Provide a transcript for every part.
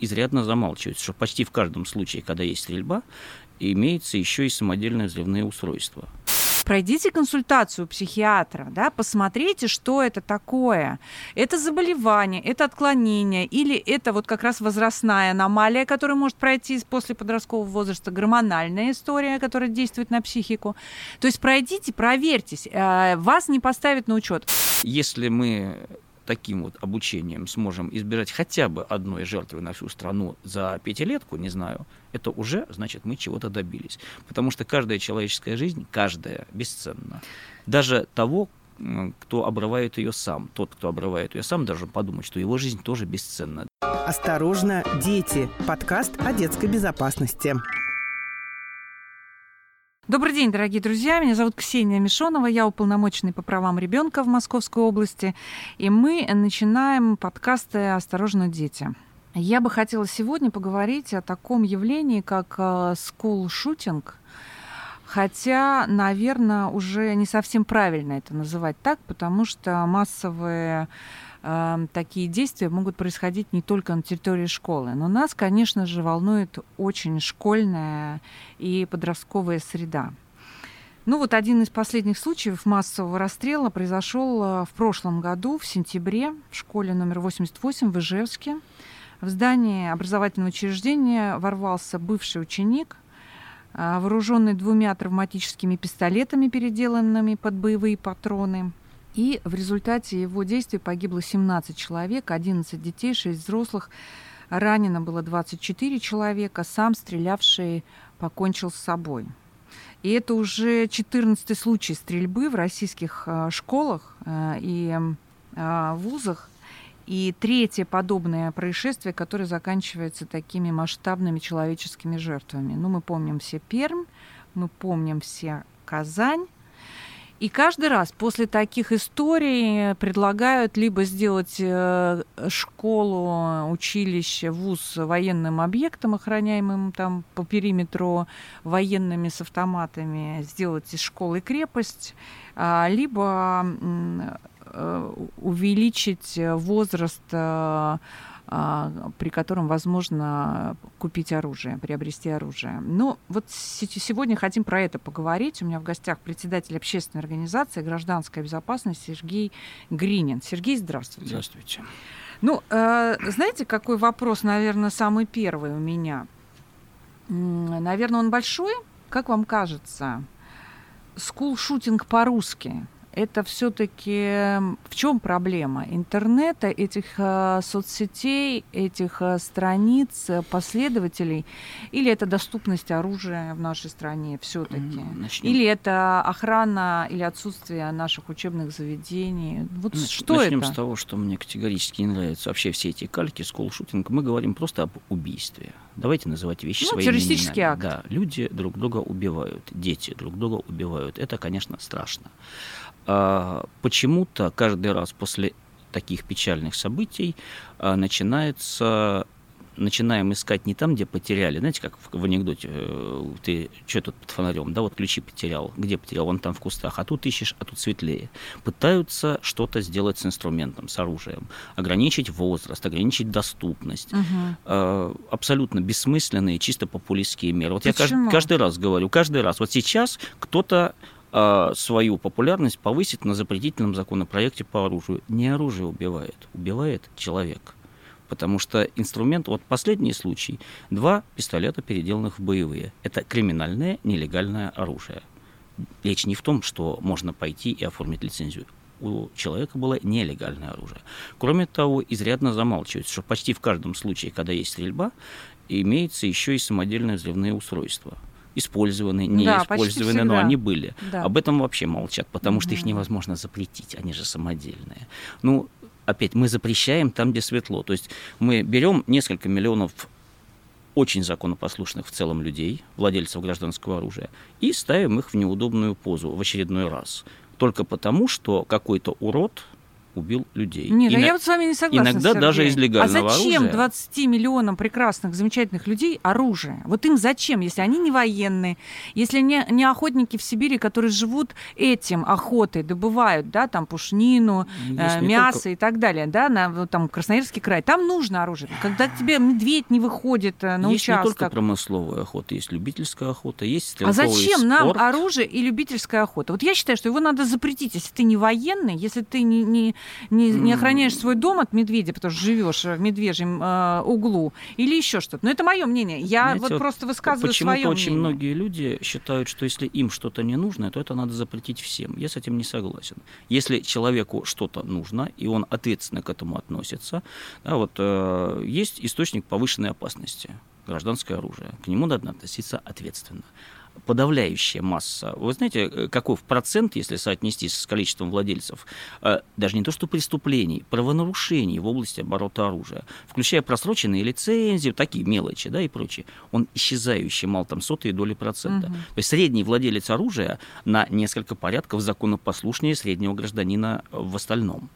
изрядно замалчивается, что почти в каждом случае, когда есть стрельба, имеется еще и самодельные взрывные устройства пройдите консультацию у психиатра, да, посмотрите, что это такое. Это заболевание, это отклонение, или это вот как раз возрастная аномалия, которая может пройти после подросткового возраста, гормональная история, которая действует на психику. То есть пройдите, проверьтесь, э, вас не поставят на учет. Если мы таким вот обучением сможем избежать хотя бы одной жертвы на всю страну за пятилетку, не знаю, это уже, значит, мы чего-то добились. Потому что каждая человеческая жизнь, каждая, бесценна. Даже того, кто обрывает ее сам. Тот, кто обрывает ее сам, должен подумать, что его жизнь тоже бесценна. Осторожно, дети. Подкаст о детской безопасности. Добрый день, дорогие друзья. Меня зовут Ксения Мишонова. Я уполномоченный по правам ребенка в Московской области. И мы начинаем подкасты «Осторожно, дети». Я бы хотела сегодня поговорить о таком явлении, как скул-шутинг. Э, Хотя, наверное, уже не совсем правильно это называть так, потому что массовые такие действия могут происходить не только на территории школы. Но нас, конечно же, волнует очень школьная и подростковая среда. Ну вот один из последних случаев массового расстрела произошел э, в прошлом году, в сентябре, в школе номер 88 в Ижевске. В здание образовательного учреждения ворвался бывший ученик, э, вооруженный двумя травматическими пистолетами, переделанными под боевые патроны – и в результате его действий погибло 17 человек, 11 детей, 6 взрослых. Ранено было 24 человека. Сам стрелявший покончил с собой. И это уже 14 случай стрельбы в российских э, школах э, и э, вузах. И третье подобное происшествие, которое заканчивается такими масштабными человеческими жертвами. Ну, мы помним все Пермь, мы помним все Казань, и каждый раз после таких историй предлагают либо сделать э, школу, училище, вуз военным объектом, охраняемым там по периметру военными с автоматами, сделать из школы крепость, а, либо э, увеличить возраст э, при котором возможно купить оружие, приобрести оружие. Ну, вот сегодня хотим про это поговорить. У меня в гостях председатель общественной организации «Гражданская безопасность» Сергей Гринин. Сергей, здравствуйте. Здравствуйте. Ну, э, знаете, какой вопрос, наверное, самый первый у меня? Наверное, он большой. Как вам кажется? Скул-шутинг по-русски – это все-таки в чем проблема интернета, этих э, соцсетей, этих э, страниц, э, последователей, или это доступность оружия в нашей стране все-таки, или это охрана или отсутствие наших учебных заведений. Вот Нач- что начнем это? с того, что мне категорически не нравится вообще все эти кальки, скулшутинг. Мы говорим просто об убийстве. Давайте называть вещи ну, своими террористический именами. акт. Да, люди друг друга убивают, дети друг друга убивают. Это, конечно, страшно. А, почему-то каждый раз после таких печальных событий а, начинается начинаем искать не там, где потеряли. Знаете, как в, в анекдоте, э, ты что тут под фонарем, да, вот ключи потерял, где потерял, он там в кустах, а тут ищешь, а тут светлее. Пытаются что-то сделать с инструментом, с оружием, ограничить возраст, ограничить доступность. Угу. абсолютно бессмысленные, чисто популистские меры. Вот Почему? я каждый, каждый раз говорю, каждый раз, вот сейчас кто-то а, свою популярность повысить на запретительном законопроекте по оружию. Не оружие убивает, убивает человек. Потому что инструмент, вот последний случай, два пистолета, переделанных в боевые. Это криминальное нелегальное оружие. Речь не в том, что можно пойти и оформить лицензию. У человека было нелегальное оружие. Кроме того, изрядно замалчивается, что почти в каждом случае, когда есть стрельба, имеется еще и самодельные взрывные устройства использованы, не да, использованы, но они были. Да. Об этом вообще молчат, потому что их невозможно запретить, они же самодельные. Ну, опять, мы запрещаем там, где светло. То есть мы берем несколько миллионов очень законопослушных в целом людей, владельцев гражданского оружия, и ставим их в неудобную позу в очередной раз. Только потому, что какой-то урод убил людей. Нет, И а на- я вот с вами не согласна. иногда Сергей. даже из легального А зачем оружия. 20 миллионам прекрасных, замечательных людей оружие? Вот им зачем, если они не военные, если не, не охотники в Сибири, которые живут этим охотой, добывают, да, там пушнину, Есть э, мясо только- и так далее, да, на там Красноярский край, там нужно оружие. Когда к тебе медведь не выходит э, на есть не только участок. промысловая охота, есть любительская охота, есть А стрелковый зачем нам спорт. оружие и любительская охота? Вот я считаю, что его надо запретить, если ты не военный, если ты не, не, не, не охраняешь свой дом от медведя, потому что живешь в медвежьем э, углу, или еще что-то. Но это мое мнение. Я Знаете, вот вот просто высказываю Почему-то свое очень мнение. многие люди считают, что если им что-то не нужно, то это надо запретить всем. Я с этим не согласен. Если человеку что-то нужно, и он ответственно к этому относится, да, вот, э, есть источник повышенной опасности, гражданское оружие. К нему надо относиться ответственно. Подавляющая масса. Вы знаете, э, какой в процент, если соотнести с количеством владельцев, э, даже не то что преступлений, правонарушений в области оборота оружия, включая просроченные лицензии, такие мелочи, да, и прочее, он исчезающий, мало там сотые доли процента. Мгм. То есть средний владелец оружия на несколько порядков законопослушнее среднего гражданина в остальном.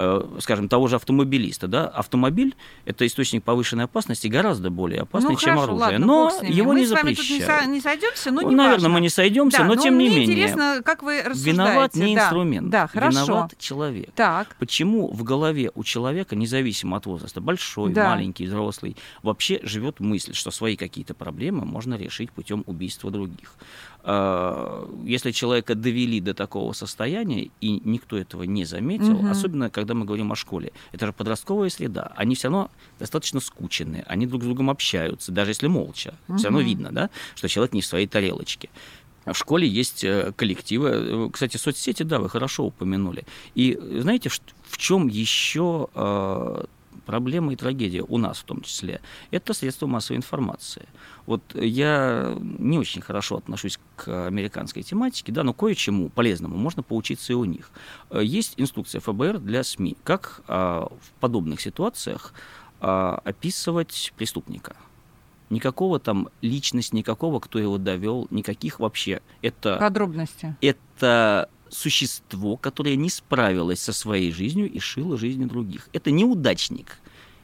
Э, Скажем, того же автомобилиста, да, автомобиль – это источник повышенной опасности, гораздо более опасный, ну, чем хорошо, оружие. ладно, но его мы не с вами тут не, запрещают. со- не сойдемся, но Ну, не наверное, важно. мы не сойдемся, Да, но, тем не менее. интересно, как вы рассуждаете. Виноват не Да. инструмент, Да, хорошо. виноват человек. Так. Почему в голове у человека, независимо от возраста, большой, Да. маленький, взрослый, вообще живет мысль, что свои какие-то проблемы можно решить путем убийства других? А, Если человека довели до такого состояния, и никто этого не заметил, Мгм. особенно когда мы говорим о школе, это же подростковая среда, они все равно достаточно скученные, они друг с другом общаются, даже если молча. Все равно видно, да, что человек не в своей тарелочке. В школе есть э, коллективы. Э, Кстати, соцсети, да, вы хорошо упомянули. И э, знаете, в, чем еще э, проблема и трагедия у нас в том числе? Это средства массовой информации. Вот я не очень хорошо отношусь к американской тематике, да, но кое-чему полезному можно поучиться и у них. Есть инструкция ФБР для СМИ, как а, в подобных ситуациях а, описывать преступника. Никакого там личность, никакого, кто его довел, никаких вообще. Это Подробности. это существо, которое не справилось со своей жизнью и шило жизни других. Это неудачник,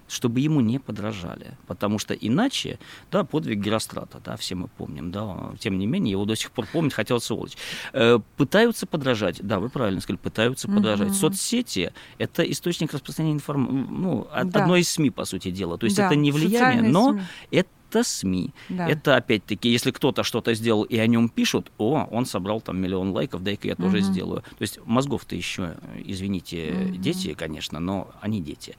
чтобы ему не подражали. Потому что иначе, да, подвиг Герострата, да, все мы помним, да, тем не менее, его до сих пор помнить хотел сволочь. Э, пытаются подражать, да, вы правильно сказали, пытаются Мгм. подражать. Соцсети — это источник распространения информации, ну, Да. одно из СМИ, по сути дела. То есть Да, это не влияние, социальные но СМИ. это СМИ. Да. Это опять-таки, если кто-то что-то сделал и о нем пишут, о, он собрал там миллион лайков, дай-ка я тоже Мгм. сделаю. То есть мозгов-то еще, извините, Мгм. дети, конечно, но они дети.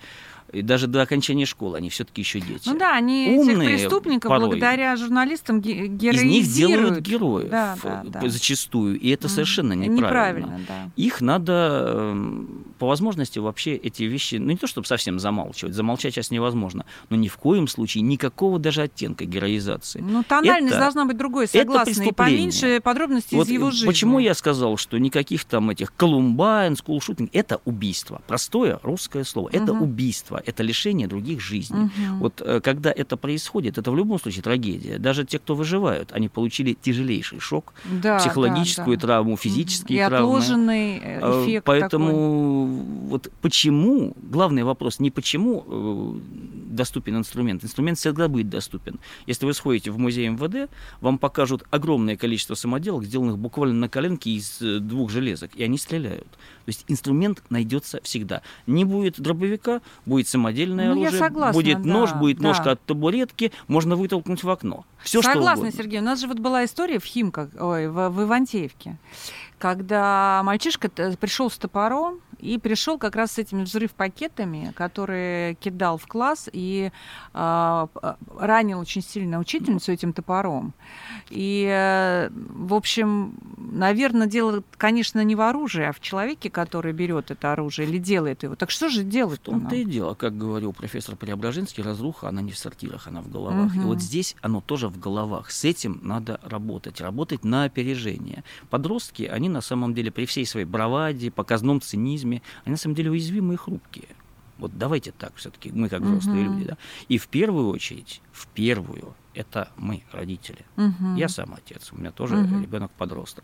И даже до окончания школы они все-таки еще дети. Ну да, они этих Умные преступников порой. благодаря журналистам ге- Из них героизируют. делают героев Да, э, да, да. зачастую, и это совершенно неправильно. Неправильно, да. Их надо эм, по возможности вообще эти вещи, ну не то чтобы совсем замалчивать, замолчать сейчас невозможно, но ни в коем случае никакого даже оттенка героизации. Ну, тональность Это- должна быть другой, согласна. И поменьше подробностей Вот из его жизни. Почему я сказал, что никаких там этих Колумбайн, скулшутинг, это убийство. Простое русское слово. Это Мгм. убийство, это лишение других жизней. Мгм. Вот э, когда это происходит, это в любом случае трагедия. Даже те, кто выживают, они получили тяжелейший шок, Да, психологическую да, да. травму, физические И травмы. отложенный э, Э, эффект такой. Поэтому вот почему, главный вопрос не почему доступен инструмент. Инструмент всегда будет доступен. Если вы сходите в музей МВД, вам покажут огромное количество самоделок, сделанных буквально на коленке из э, двух железок, и они стреляют. То есть инструмент найдется всегда. Не будет дробовика, будет самодельное Ну, оружие, согласна, будет да, нож, будет да. ножка от табуретки, можно вытолкнуть в окно. Все что Согласна, угодно. Сергей. У нас же вот была история в Химках, ой, в, в Ивантеевке, когда мальчишка пришел с топором и пришел как раз с этими взрыв-пакетами, которые кидал в класс и а, ранил очень сильно учительницу этим топором. И, э, в общем, наверное, дело, конечно, не в оружии, а в человеке, который берет это оружие или делает его. Так что же В делать? том-то и дело, как говорил профессор Преображенский, разруха, она не в сортирах, она в головах. И Мгм. вот здесь оно тоже в головах. С этим надо работать, работать на опережение. Подростки, они на самом деле при всей своей браваде, показном цинизме, они на самом деле уязвимые и хрупкие. Вот давайте так все-таки, мы как взрослые Мгм. люди, да. И в первую очередь, в первую это мы, родители. Мгм. Я сам отец, у меня тоже Мгм. ребенок подросток.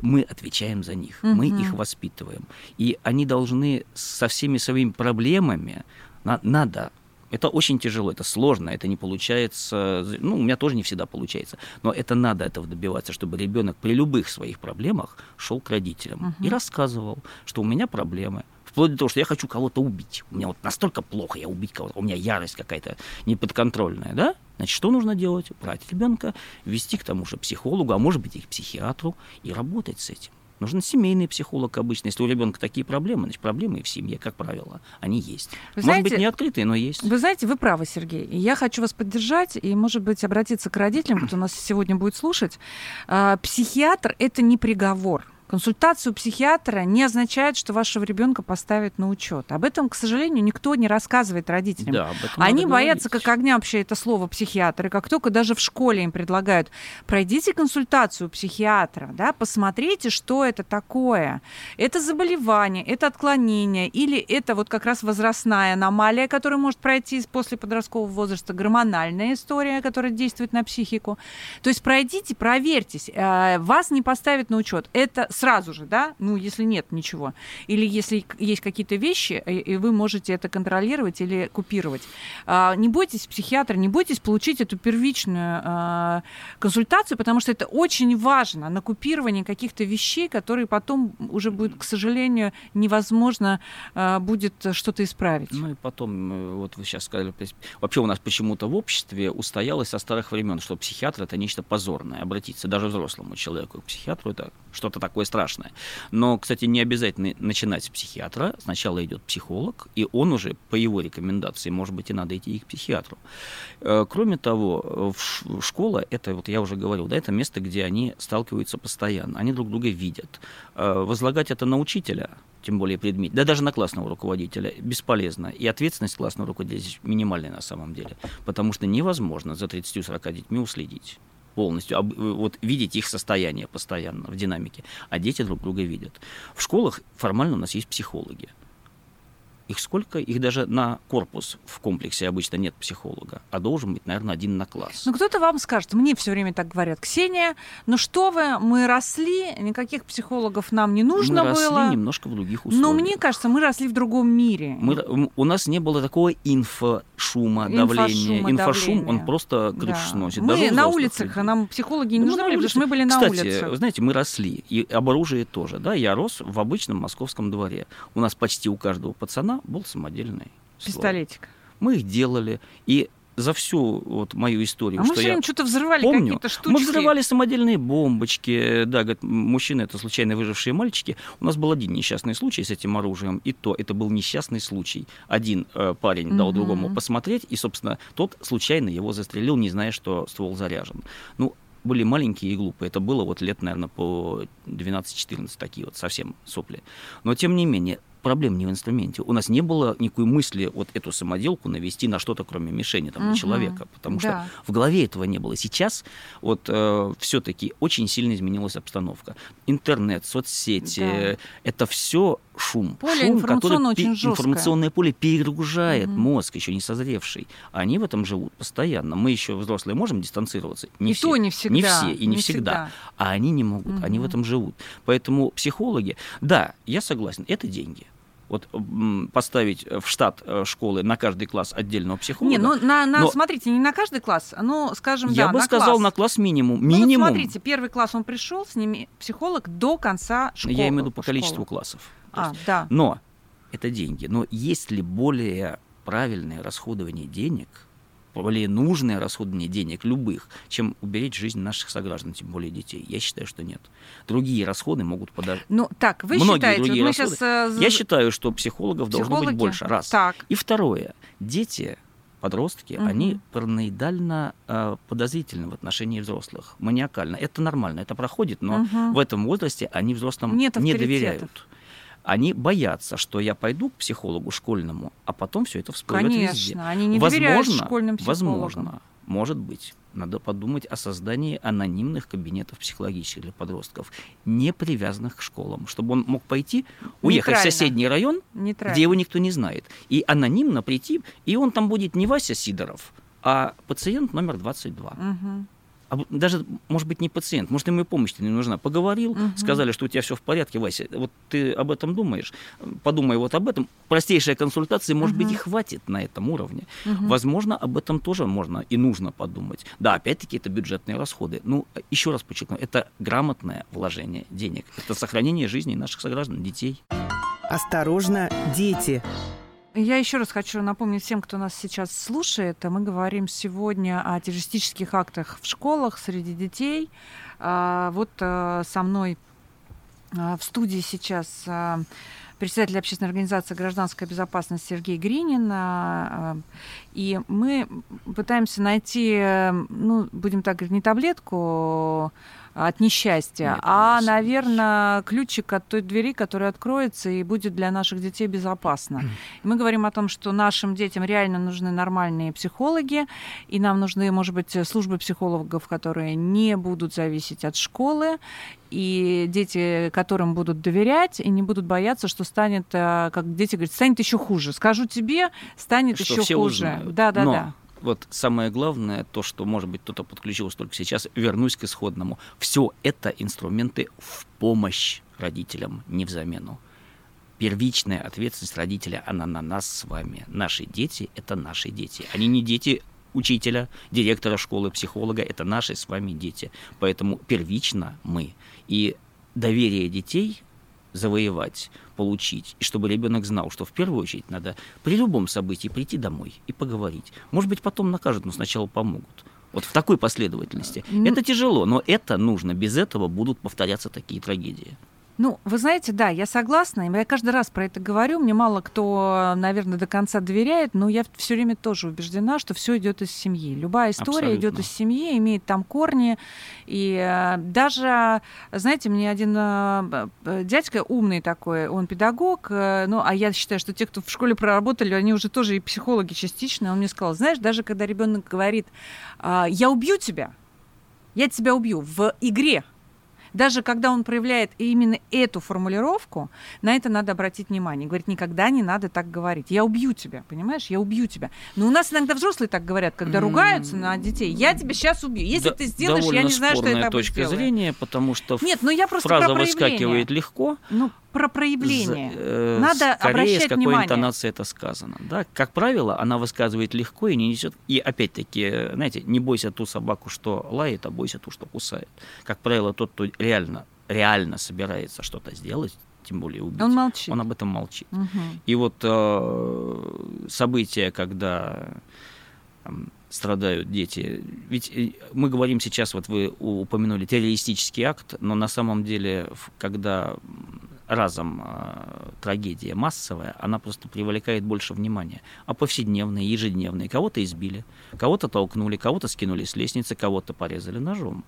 Мы отвечаем за них, Мгм. мы их воспитываем. И они должны со всеми своими проблемами на- надо. Это очень тяжело, это сложно, это не получается. Ну, у меня тоже не всегда получается. Но это надо этого добиваться, чтобы ребенок при любых своих проблемах шел к родителям и Мгм. рассказывал, что у меня проблемы. Вплоть до того, что я хочу кого-то убить. У меня вот настолько плохо, я убить кого-то, у меня ярость какая-то неподконтрольная, да? Значит, что нужно делать? Брать ребенка, вести к тому же психологу, а может быть и к психиатру, и работать с этим. Нужен семейный психолог обычно. Если у ребенка такие проблемы, значит, проблемы и в семье, как правило, они есть. Вы Может знаете, быть, не открытые, но есть. Вы знаете, вы правы, Сергей. Я хочу вас поддержать и, может быть, обратиться к родителям, кто нас сегодня будет слушать. А, Психиатр – это не приговор. Консультацию психиатра не означает, что вашего ребенка поставят на учет. Об этом, к сожалению, никто не рассказывает родителям. Да, Они боятся говорить. как огня вообще это слово психиатр. И как только даже в школе им предлагают, пройдите консультацию психиатра, да, посмотрите, что это такое. Это заболевание, это отклонение, или это вот как раз возрастная аномалия, которая может пройти после подросткового возраста, гормональная история, которая действует на психику. То есть пройдите, проверьтесь, э, вас не поставят на учет. Это сразу же, да, ну, если нет ничего. Или если есть какие-то вещи, и и вы можете это контролировать или купировать. А, Не бойтесь психиатра, не бойтесь получить эту первичную а, консультацию, потому что это очень важно на купирование каких-то вещей, которые потом уже будет, к сожалению, невозможно а, будет что-то исправить. Ну и потом, э, вот вы сейчас сказали, вообще у нас почему-то в обществе устоялось со старых времен, что психиатр это нечто позорное. Обратиться даже взрослому человеку к психиатру это что-то такое страшное. Но, кстати, не обязательно начинать с психиатра. Сначала идет психолог, и он уже по его рекомендации, может быть, и надо идти и к психиатру. Э, Кроме того, школа, это вот я уже говорил, да, это место, где они сталкиваются постоянно, они друг друга видят. Э, Возлагать это на учителя, тем более предмет, да даже на классного руководителя, бесполезно. И ответственность классного руководителя здесь минимальная на самом деле, потому что невозможно за 30-40 детьми уследить полностью, об- э, вот видеть их состояние постоянно в динамике, а дети друг друга видят. В школах формально у нас есть психологи. Их сколько? Их даже на корпус в комплексе обычно нет психолога, а должен быть, наверное, один на класс. Ну, кто-то вам скажет, мне все время так говорят, Ксения, ну что вы, мы росли, никаких психологов нам не нужно Мы росли было. немножко в других условиях. Но мне кажется, мы росли в другом мире. Мы, у нас не было такого инфошума, давления. Инфошум, давления. он просто крышу Да. сносит. Мы на улицах, людей. нам психологи не Ну, нужны были, потому что мы были на Кстати, улице. вы знаете, мы росли, и об оружии тоже, да, я рос в обычном московском дворе. У нас почти у каждого пацана был самодельный. Пистолетик. Мы их делали, и за всю вот мою историю, А мы что все я время что-то взрывали помню, какие-то штучки. мы взрывали самодельные бомбочки, да, говорит, м, мужчины это случайно выжившие мальчики. У нас был один несчастный случай с этим оружием, и то это был несчастный случай. Один э, парень дал Мгм. другому посмотреть, и, собственно, тот случайно его застрелил, не зная, что ствол заряжен. Ну, были маленькие и глупые. Это было вот лет, наверное, по 12-14, такие вот совсем сопли. Но, тем не менее, проблем не в инструменте. У нас не было никакой мысли вот эту самоделку навести на что-то, кроме мишени, там, на Мгм. человека. Потому что Да. в голове этого не было. Сейчас вот все-таки очень сильно изменилась обстановка. Интернет, соцсети, Да. это все шум. Поле шум, который очень жесткое. информационное поле перегружает Мгм. мозг, еще не созревший. Они в этом живут постоянно. Мы еще взрослые можем дистанцироваться? Не И все. то не всегда. Не все и не, всегда. А они не могут, они в этом живут. Поэтому психологи, да, я согласен, это деньги. Вот поставить в штат э, школы на каждый класс отдельного психолога. Не, ну на, на- Но- смотрите, не на каждый класс, ну, скажем, я да, бы на сказал класс. на класс минимум. Ну, вот Минимум. смотрите, первый класс он пришел, с ними психолог до конца школы. я имею в виду по школы. количеству классов. А, да. Но это деньги. Но есть ли более правильное расходование денег, более нужное расходование денег любых, чем уберечь жизнь наших сограждан, тем более детей? Я считаю, что нет. Другие расходы могут подождать. Ну, так, вы Многие считаете, вот другие мы расходы. сейчас... Я считаю, что психологов должно быть больше. Раз. Так. И второе. Дети, подростки, Мгм. они параноидально э, подозрительны в отношении взрослых, маниакально. Это нормально, это проходит, но Мгм. в этом возрасте они взрослым Нет не доверяют. Они боятся, что я пойду к психологу школьному, а потом все это всплывет везде. Конечно, они не доверяют школьным психологам. возможно, может быть, надо подумать о создании анонимных кабинетов психологических для подростков, не привязанных к школам, чтобы он мог пойти, уехать в Нейтрально. соседний район, Нейтрально. где его никто не знает, и анонимно прийти, и он там будет не Вася Сидоров, а пациент номер 22. Мгм. А даже, может быть, не пациент, может, ему и помощь не нужна. Поговорил, Мгм. сказали, что у тебя все в порядке, Вася. Вот ты об этом думаешь, подумай вот об этом. Простейшая консультация, может быть, и хватит на этом уровне. Мгм. Возможно, об этом тоже можно и нужно подумать. Да, опять-таки, это бюджетные расходы. Ну, еще раз подчеркну, это грамотное вложение денег. Это сохранение жизни наших сограждан, детей. Осторожно, дети. Я еще раз хочу напомнить всем, кто нас сейчас слушает, мы говорим сегодня о террористических актах в школах среди детей. А, Вот а, со мной а, в студии сейчас а, председатель общественной организации «Гражданская безопасность» Сергей Гринин. а, а, И мы пытаемся найти, э, ну, будем так говорить, не таблетку от несчастья, Нет, а, нет. наверное, ключик от той двери, которая откроется и будет для наших детей безопасно. И Мы говорим о том, что нашим детям реально нужны нормальные психологи, и нам нужны, может быть, службы психологов, которые не будут зависеть от школы, и дети, которым будут доверять, и не будут бояться, что станет, э, как дети говорят, станет еще хуже. Скажу тебе, станет Что еще хуже. узнают. Да, да, Но да. Вот самое главное, то, что, может быть, кто-то подключился только сейчас, вернусь к исходному. Все это инструменты в помощь родителям, не в замену. Первичная ответственность родителя, она на нас с вами. Наши дети – это наши дети. Они не дети учителя, директора школы, психолога, это наши с вами дети. Поэтому первично мы. И доверие детей завоевать, получить, и чтобы ребенок знал, что в первую очередь надо при любом событии прийти домой и поговорить. Может быть, потом накажут, но сначала помогут. Вот в такой последовательности. Это тяжело, но это нужно. Без этого будут повторяться такие трагедии. Ну, вы знаете, да, я согласна. Я каждый раз про это говорю. Мне мало кто, наверное, до конца доверяет, но я все время тоже убеждена, что все идет из семьи. Любая история идет из семьи, имеет там корни. И э, даже, знаете, мне один э, дядька умный такой, он педагог, э, ну, а я считаю, что те, кто в школе проработали, они уже тоже и психологи частично. Он мне сказал, знаешь, даже когда ребенок говорит, «А, я убью тебя, я тебя убью в игре, даже когда он проявляет именно эту формулировку, на это надо обратить внимание. Говорит, никогда не надо так говорить. Я убью тебя, понимаешь? Я убью тебя. Но у нас иногда взрослые так говорят, когда ругаются на детей. Я тебя сейчас убью. Если Да- ты сделаешь, я не знаю, что я тобой точка сделаю. зрения, потому что Нет, ну я просто фраза выскакивает легко. Ну, про проявление. З- э, Надо скорее, обращать с какой внимание. интонацией это сказано. Да? Как правило, она высказывает легко и не несет. И опять-таки, знаете, не бойся ту собаку, что лает, а бойся ту, что кусает. Как правило, тот, кто реально, реально собирается что-то сделать, тем более убить, Он молчит. он об этом молчит. Мгм. И вот э, события, когда там, страдают дети. Ведь э, мы говорим сейчас, вот вы упомянули террористический акт, но на самом деле, когда разом э, трагедия массовая, она просто привлекает больше внимания. А повседневные, ежедневные, кого-то избили, кого-то толкнули, кого-то скинули с лестницы, кого-то порезали ножом.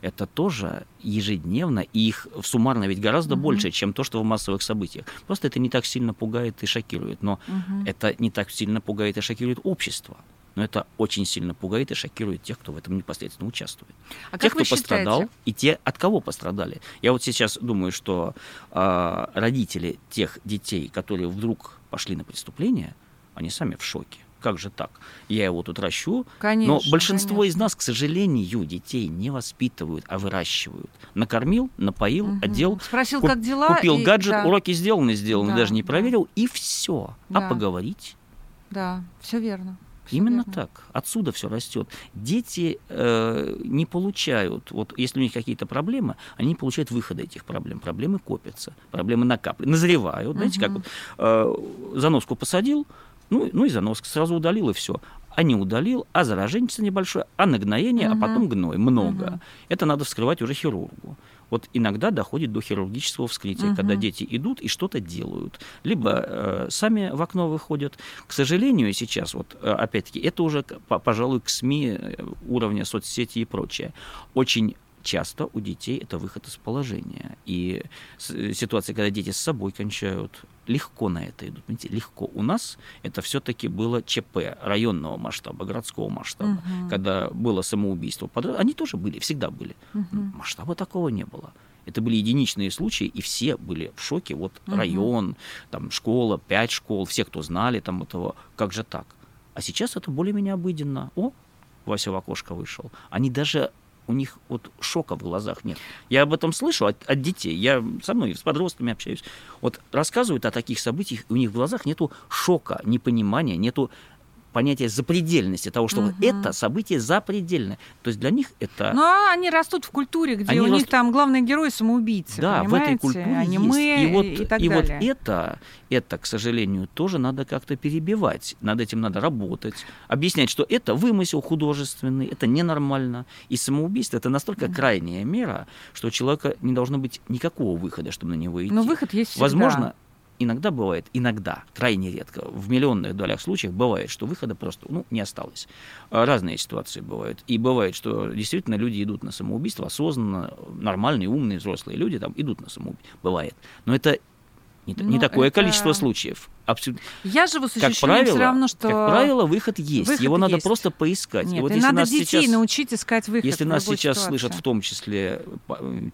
Это тоже ежедневно, и их суммарно ведь гораздо Мгм. больше, чем то, что в массовых событиях. Просто это не так сильно пугает и шокирует, но Мгм. это не так сильно пугает и шокирует общество. Но это очень сильно пугает и шокирует тех, кто в этом непосредственно участвует. А тех, как вы кто пострадал, считаете? и те, от кого пострадали. Я вот сейчас думаю, что а, родители тех детей, которые вдруг пошли на преступление, они сами в шоке. Как же так? Я его тут ращу, Конечно, но большинство конечно. из нас, к сожалению, детей не воспитывают, а выращивают. Накормил, напоил, Мгм. одел, Спросил, куп- как дела. купил и- гаджет, да, уроки сделаны, сделаны, Да, даже не да. проверил, и все. Да. А поговорить? Да, все верно. Именно так. Отсюда все растет. Дети э, не получают, вот если у них какие-то проблемы, они не получают выхода этих проблем. Проблемы копятся, проблемы накапливаются, назревают. Знаете, как вот э, заноску посадил, ну, ну и заноска сразу удалил, и все. А не удалил, а зараженец небольшое, а нагноение, а потом гной. Много. Это надо вскрывать уже хирургу. Вот иногда доходит до хирургического вскрытия, Мгм. когда дети идут и что-то делают. Либо э, сами в окно выходят. К сожалению, сейчас, вот э, опять-таки, это уже, пожалуй, к СМИ э, уровня соцсети и прочее. Очень часто у детей это выход из положения. И э, ситуация, когда дети с собой кончают, легко на это идут. Понимаете, легко. У нас это все-таки было ЧП районного масштаба, городского масштаба. Мгм. Когда было самоубийство, они тоже были, всегда были. Мгм. Масштаба такого не было. Это были единичные случаи, и все были в шоке. Вот Мгм. район, там школа, пять школ, все, кто знали там этого, как же так? А сейчас это более-менее обыденно. О, Вася в окошко вышел. Они даже у них вот шока в глазах нет. Я об этом слышу от, от детей. Я со мной с подростками общаюсь. Вот рассказывают о таких событиях, у них в глазах нету шока, непонимания, нету понятие запредельности того, что угу. это событие запредельное. То есть для них это... Ну, они растут в культуре, где они у растут... них там главный герой самоубийцы, Да, в этой культуре аниме есть. И вот, и так и далее. вот это, это, к сожалению, тоже надо как-то перебивать. Над этим надо работать. Объяснять, что это вымысел художественный, это ненормально. И самоубийство — это настолько крайняя мера, что у человека не должно быть никакого выхода, чтобы на него идти. Но выход есть всегда. Возможно, иногда бывает, иногда, крайне редко, в миллионных долях случаев бывает, что выхода просто ну, не осталось. А, разные ситуации бывают. И бывает, что действительно люди идут на самоубийство осознанно, нормальные, умные, взрослые люди там идут на самоубийство. Бывает. Но это не, не ну, такое это... количество случаев абсолютно. Я живу с ощущением как правило, все равно, что... Как правило, выход есть. Выход Его надо есть. просто поискать. Нет, и вот и если надо нас детей сейчас, научить искать выход Если нас сейчас ситуации. слышат в том числе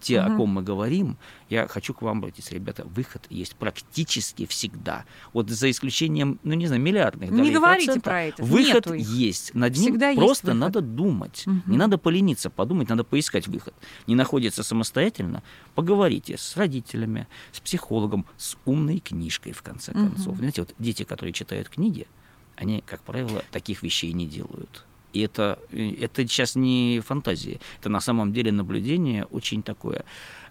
те, угу. о ком мы говорим, я хочу к вам обратиться, ребята, выход есть практически всегда. Вот за исключением, ну не знаю, миллиардных Не говорите про это. Выход Нету их. есть. Над ним Всегда просто есть надо думать. Угу. Не надо полениться, подумать, надо поискать выход. Не находится самостоятельно, поговорите с родителями, с психологом, с умной книжкой, в конце Угу. концов. Знаете, вот дети, которые читают книги, они, как правило, таких вещей не делают. И это, это сейчас не фантазии, это на самом деле наблюдение очень такое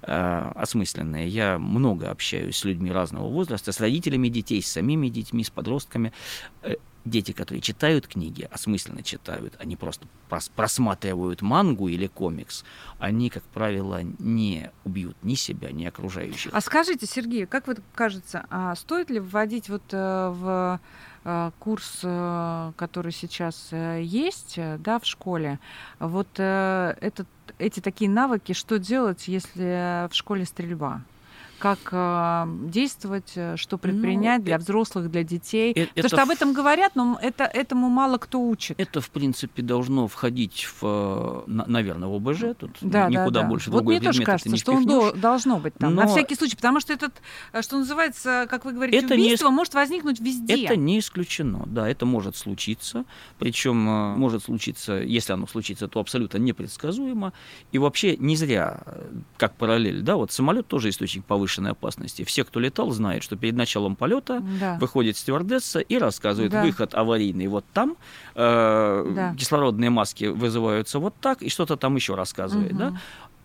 э, осмысленное. Я много общаюсь с людьми разного возраста, с родителями детей, с самими детьми, с подростками. Э, дети, которые читают книги, осмысленно читают, они просто просматривают мангу или комикс, они, как правило, не убьют ни себя, ни окружающих. А скажите, Сергей, как вот кажется, а стоит ли вводить вот э, в курс, э, который сейчас э, есть, э, да, в школе, вот э, этот, эти такие навыки, что делать, если в школе стрельба? Как э, действовать, что предпринять ну, для взрослых, для детей. Это, Потому что об этом говорят, но это, этому мало кто учит. Это, в принципе, должно входить в, наверное, в ОБЖ. Тут да, никуда да, больше да. Вот мне тоже кажется, что он до, должно быть там, но... на всякий случай. Потому что этот, что называется, как вы говорите, это убийство не... может возникнуть везде. Это не исключено, да, это может случиться. Причем может случиться, если оно случится, то абсолютно непредсказуемо. И вообще не зря, как параллель, да, вот самолет тоже источник повышенной повышенной опасности. Все, кто летал, знают, что перед началом полета да. выходит стюардесса и рассказывает да. выход аварийный вот там, э, да. кислородные маски вызываются вот так, и что-то там еще рассказывает, угу. да.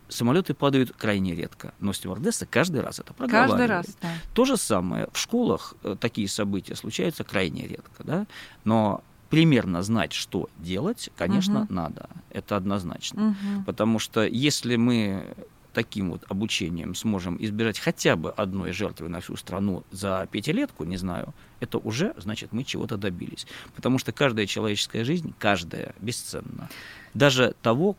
Самолеты падают крайне редко, но стюардесса каждый раз это проговаривает. Каждый раз, да. То же самое в школах такие события случаются крайне редко, да, но примерно знать, что делать, конечно, угу. надо. Это однозначно. Угу. Потому что если мы таким вот обучением сможем избежать хотя бы одной жертвы на всю страну за пятилетку, не знаю, это уже значит мы чего-то добились. Потому что каждая человеческая жизнь, каждая бесценна. Даже того,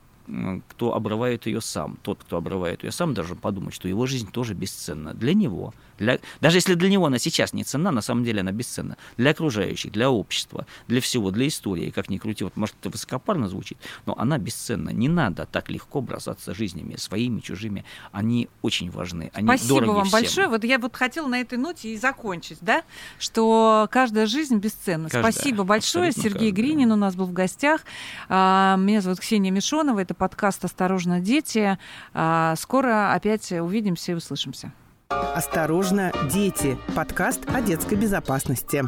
кто обрывает ее сам. Тот, кто обрывает ее сам, должен подумать, что его жизнь тоже бесценна. Для него. Для... Даже если для него она сейчас не ценна, на самом деле она бесценна. Для окружающих, для общества, для всего, для истории, как ни крути. Вот, может, это высокопарно звучит, но она бесценна. Не надо так легко бросаться жизнями, своими, чужими. Они очень важны. Они Спасибо дороги вам всем. большое. Вот я вот хотела на этой ноте и закончить, да, что каждая жизнь бесценна. Каждая, Спасибо большое. абсолютно Сергей каждая. Гринин у нас был в гостях. А, Меня зовут Ксения Мишонова. Это подкаст «Осторожно, дети». А, Скоро опять увидимся и услышимся. «Осторожно, дети» – подкаст о детской безопасности.